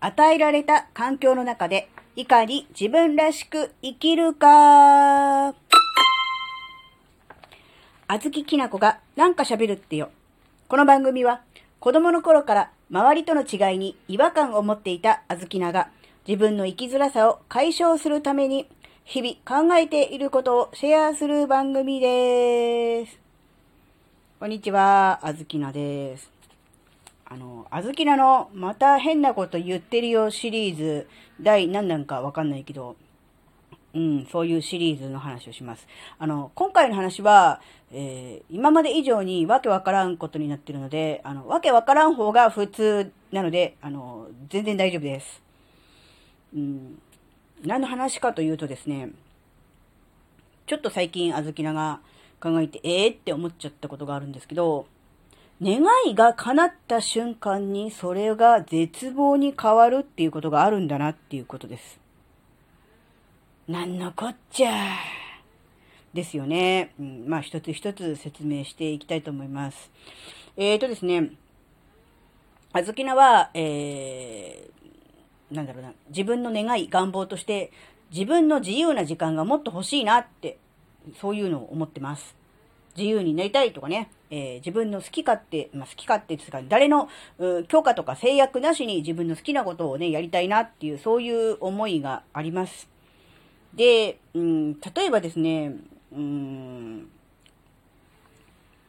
与えられた環境の中で、いかに自分らしく生きるか。あずききなこがなんか喋るってよ。この番組は、子供の頃から周りとの違いに違和感を持っていたあずきなが、自分の生きづらさを解消するために、日々考えていることをシェアする番組です。こんにちは、あずきなです。あの、あずきなの、また変なこと言ってるよシリーズ、第何弾かわかんないけど、うん、そういうシリーズの話をします。あの、今回の話は、えー、今まで以上にわけわからんことになってるので、あの、わけわからん方が普通なので、あの、全然大丈夫です。うん、何の話かというとですね、ちょっと最近、あずきなが考えて、ええー、って思っちゃったことがあるんですけど、願いが叶った瞬間にそれが絶望に変わるっていうことがあるんだなっていうことです。なんのこっちゃですよね。まあ一つ一つ説明していきたいと思います。えーとですね、あずきなは、えー、なんだろうな、自分の願い、願望として自分の自由な時間がもっと欲しいなって、そういうのを思ってます。自由になりたいとかね、えー、自分の好き勝手、まあ、好き勝手ですか、誰の許可とか制約なしに自分の好きなことをね、やりたいなっていう、そういう思いがあります。で、うん、例えばですね、うん、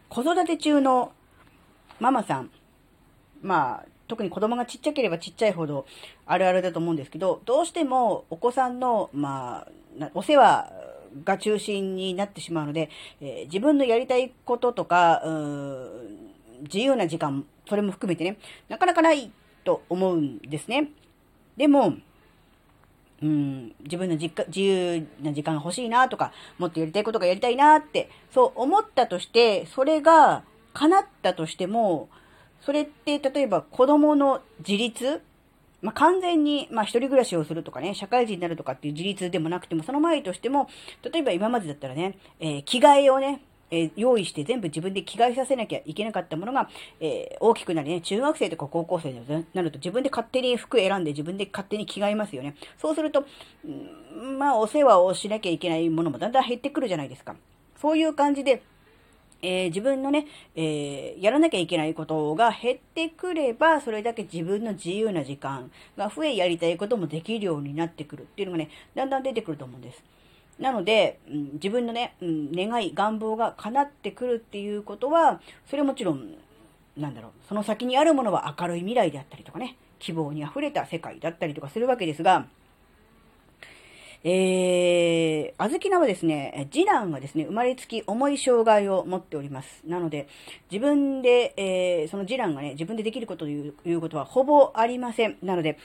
子育て中のママさん、まあ、特に子供がちっちゃければちっちゃいほどあるあるだと思うんですけど、どうしてもお子さんの、まあ、お世話が中心になってしまうので、えー、自分のやりたいこととか、自由な時間、それも含めてね、なかなかないと思うんですね。でも、うん、自分の自由な時間が欲しいなとか、もっとやりたいことがやりたいなって、そう思ったとして、それが叶ったとしても、それって例えば子供の自立まあ、完全に、まあ、一人暮らしをするとかね、社会人になるとかっていう自立でもなくても、その前としても、例えば今までだったらね、えー、着替えをね、えー、用意して全部自分で着替えさせなきゃいけなかったものが、えー、大きくなりね、中学生とか高校生になると自分で勝手に服選んで自分で勝手に着替えますよね。そうすると、んまあ、お世話をしなきゃいけないものもだんだん減ってくるじゃないですか。そういう感じで、えー、自分のね、えー、やらなきゃいけないことが減ってくれば、それだけ自分の自由な時間が増え、やりたいこともできるようになってくるっていうのがね、だんだん出てくると思うんです。なので、うん、自分のね、うん、願い、願望が叶ってくるっていうことは、それはもちろん、なんだろう、その先にあるものは明るい未来であったりとかね、希望に溢れた世界だったりとかするわけですが、えー、あずきなはですね、次男がですね、生まれつき重い障害を持っております。なので、自分で、えー、その次男がね、自分でできることということはほぼありません。なので、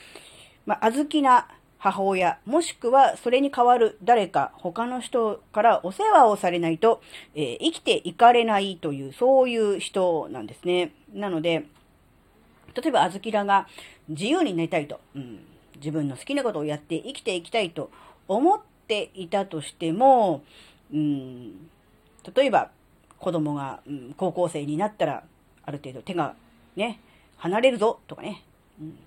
まあ、あずきな母親、もしくはそれに代わる誰か他の人からお世話をされないと、えー、生きていかれないという、そういう人なんですね。なので、例えばあずきらが自由になりたいと、うん、自分の好きなことをやって生きていきたいと思っていたとしても、うん、例えば子供が、うん、高校生になったら、ある程度手がね、離れるぞとかね、うん、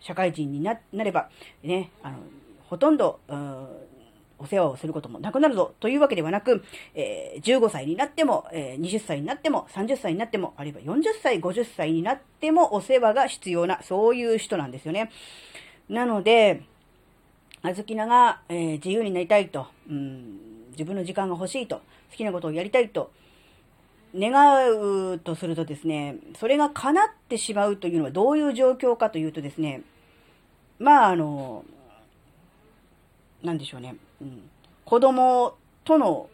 社会人になれば、ね、あの、ほとんど、うん、お世話をすることもなくなるぞというわけではなく、えー、15歳になっても、えー、20歳になっても、30歳になっても、あるいは40歳、50歳になってもお世話が必要な、そういう人なんですよね。なので、あずきなが、えー、自由になりたいと、うん、自分の時間が欲しいと、好きなことをやりたいと、願うとするとですね、それが叶ってしまうというのはどういう状況かというとですね、まあ、あの、なんでしょうね、うん、子供との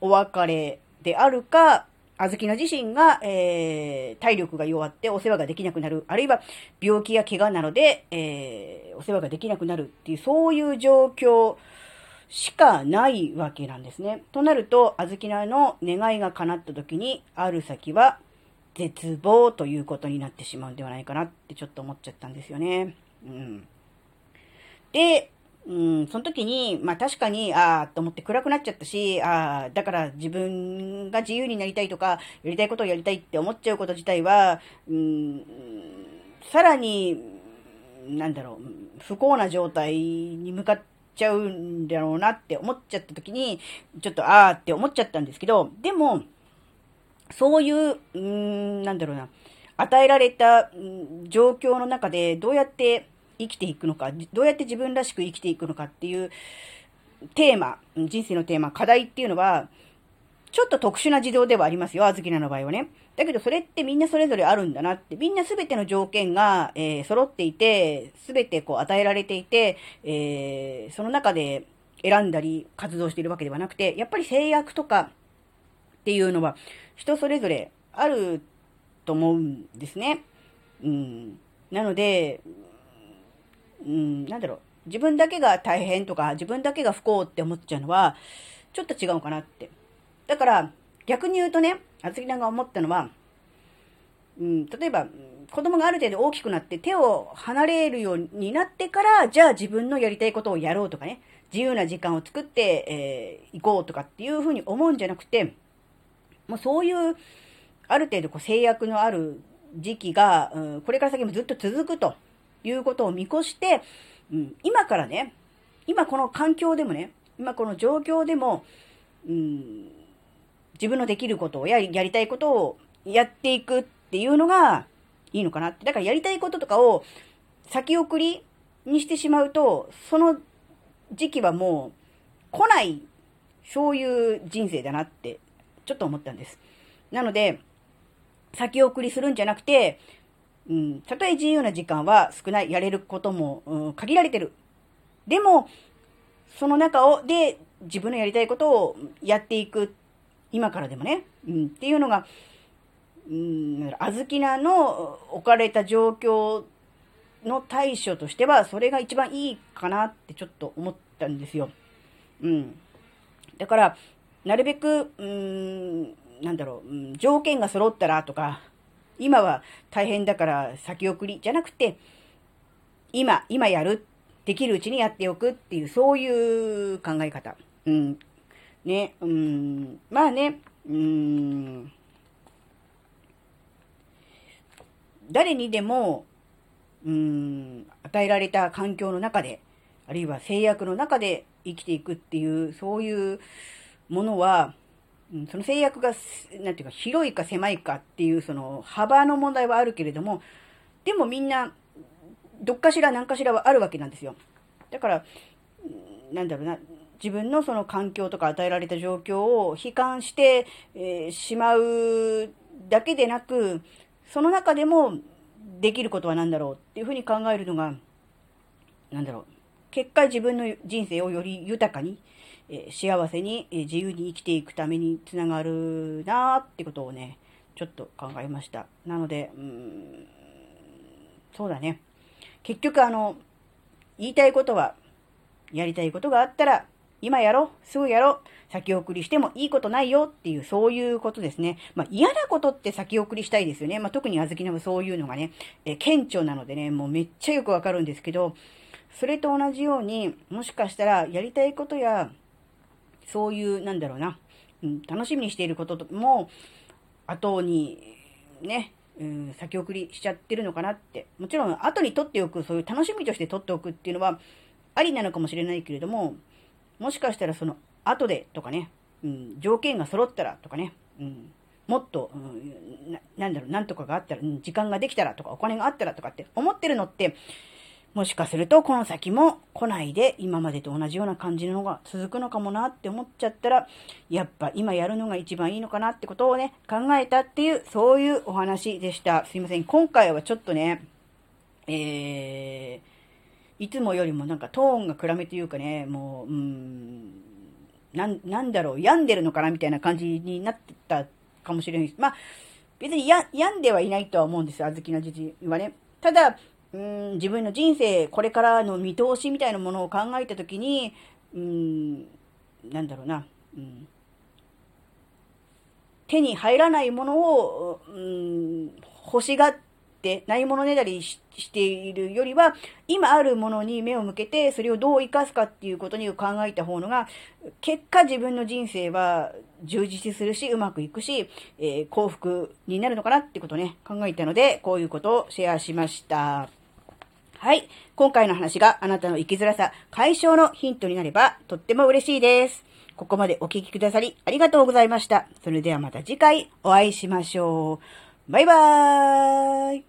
お別れであるか、あずきな自身が、えー、体力が弱ってお世話ができなくなる。あるいは病気や怪我なので、えー、お世話ができなくなるっていう、そういう状況しかないわけなんですね。となると、あずきなの願いが叶った時に、ある先は絶望ということになってしまうんではないかなってちょっと思っちゃったんですよね。うん。で、うん、その時に、まあ確かに、ああ、と思って暗くなっちゃったし、ああ、だから自分が自由になりたいとか、やりたいことをやりたいって思っちゃうこと自体は、うん、さらに、なんだろう、不幸な状態に向かっちゃうんだろうなって思っちゃった時に、ちょっとあーって思っちゃったんですけど、でも、そういう、うん、なんだろうな、与えられた状況の中でどうやって生きていくのか、どうやって自分らしく生きていくのかっていうテーマ、人生のテーマ、課題っていうのは、ちょっと特殊な児童ではありますよ、あずきなの場合はね。だけどそれってみんなそれぞれあるんだなって、みんなすべての条件が、えー、揃っていて、すべてこう与えられていて、えー、その中で選んだり活動しているわけではなくて、やっぱり制約とかっていうのは人それぞれあると思うんですね。うん。なので、うん、なんだろう。自分だけが大変とか、自分だけが不幸って思っちゃうのは、ちょっと違うかなって。だから、逆に言うとね、あつきさんが思ったのは、うん、例えば、子供がある程度大きくなって手を離れるようになってから、じゃあ自分のやりたいことをやろうとかね、自由な時間を作って、えー、行こうとかっていうふうに思うんじゃなくて、もうそういう、ある程度こう制約のある時期が、うん、これから先もずっと続くということを見越して、うん、今からね、今この環境でもね、今この状況でも、うん、自分のできることをやり、やりたいことをやっていくっていうのがいいのかなって。だからやりたいこととかを先送りにしてしまうと、その時期はもう来ない、そういう人生だなってちょっと思ったんです。なので、先送りするんじゃなくて、うん、たとえ自由な時間は少ない、やれることも、うん、限られてる。でも、その中を、で、自分のやりたいことをやっていく今からでもね、うん、っていうのが、うん、あずきなの置かれた状況の対処としては、それが一番いいかなってちょっと思ったんですよ。うん。だから、なるべく、うん、なんだろう、うん、条件が揃ったらとか、今は大変だから先送りじゃなくて、今、今やる、できるうちにやっておくっていう、そういう考え方。うん。ね、うん、まあね、うん、誰にでも、うん、与えられた環境の中で、あるいは制約の中で生きていくっていう、そういうものは、その制約が、なんていうか、広いか狭いかっていう、その幅の問題はあるけれども、でもみんな、どっかしら何かしらはあるわけなんですよ。だから、なんだろうな、自分のその環境とか与えられた状況を悲観して、えー、しまうだけでなく、その中でもできることは何だろうっていうふうに考えるのが、なんだろう。結果自分の人生をより豊かに、え、幸せに、え、自由に生きていくためにつながるなーってことをね、ちょっと考えました。なので、うん、そうだね。結局あの、言いたいことは、やりたいことがあったら、今やろ、すぐやろ、先送りしてもいいことないよっていう、そういうことですね。まあ嫌なことって先送りしたいですよね。まあ特にあずきなもそういうのがね、え顕著なのでね、もうめっちゃよくわかるんですけど、それと同じように、もしかしたらやりたいことや、そういう、なんだろうな、うん、楽しみにしていることも、後に、ね、うん、先送りしちゃってるのかなって。もちろん、後に取っておく、そういう楽しみとして取っておくっていうのは、ありなのかもしれないけれども、もしかしたらその後でとかね、うん、条件が揃ったらとかね、うん、もっと、うん、なんだろう、なんとかがあったら、うん、時間ができたらとか、お金があったらとかって思ってるのって、もしかするとこの先も来ないで今までと同じような感じのが続くのかもなって思っちゃったら、やっぱ今やるのが一番いいのかなってことをね、考えたっていう、そういうお話でした。すいません。今回はちょっとね、えー、いつもよりもなんかトーンが暗めというかね、もう、うん、なん、なんだろう、病んでるのかなみたいな感じになってたかもしれないです。まあ、別に、病んではいないとは思うんですよ、あずきのじじはね。ただ、うん、自分の人生、これからの見通しみたいなものを考えたときに、うん、なんだろうな、うん、手に入らないものを、うん、欲しがって、ないものねだりしているよりは、今あるものに目を向けて、それをどう活かすかっていうことに考えた方のが、結果自分の人生は充実するし、うまくいくし、えー、幸福になるのかなってことをね、考えたので、こういうことをシェアしました。はい。今回の話があなたの生きづらさ解消のヒントになればとっても嬉しいです。ここまでお聞きくださりありがとうございました。それではまた次回お会いしましょう。バイバーイ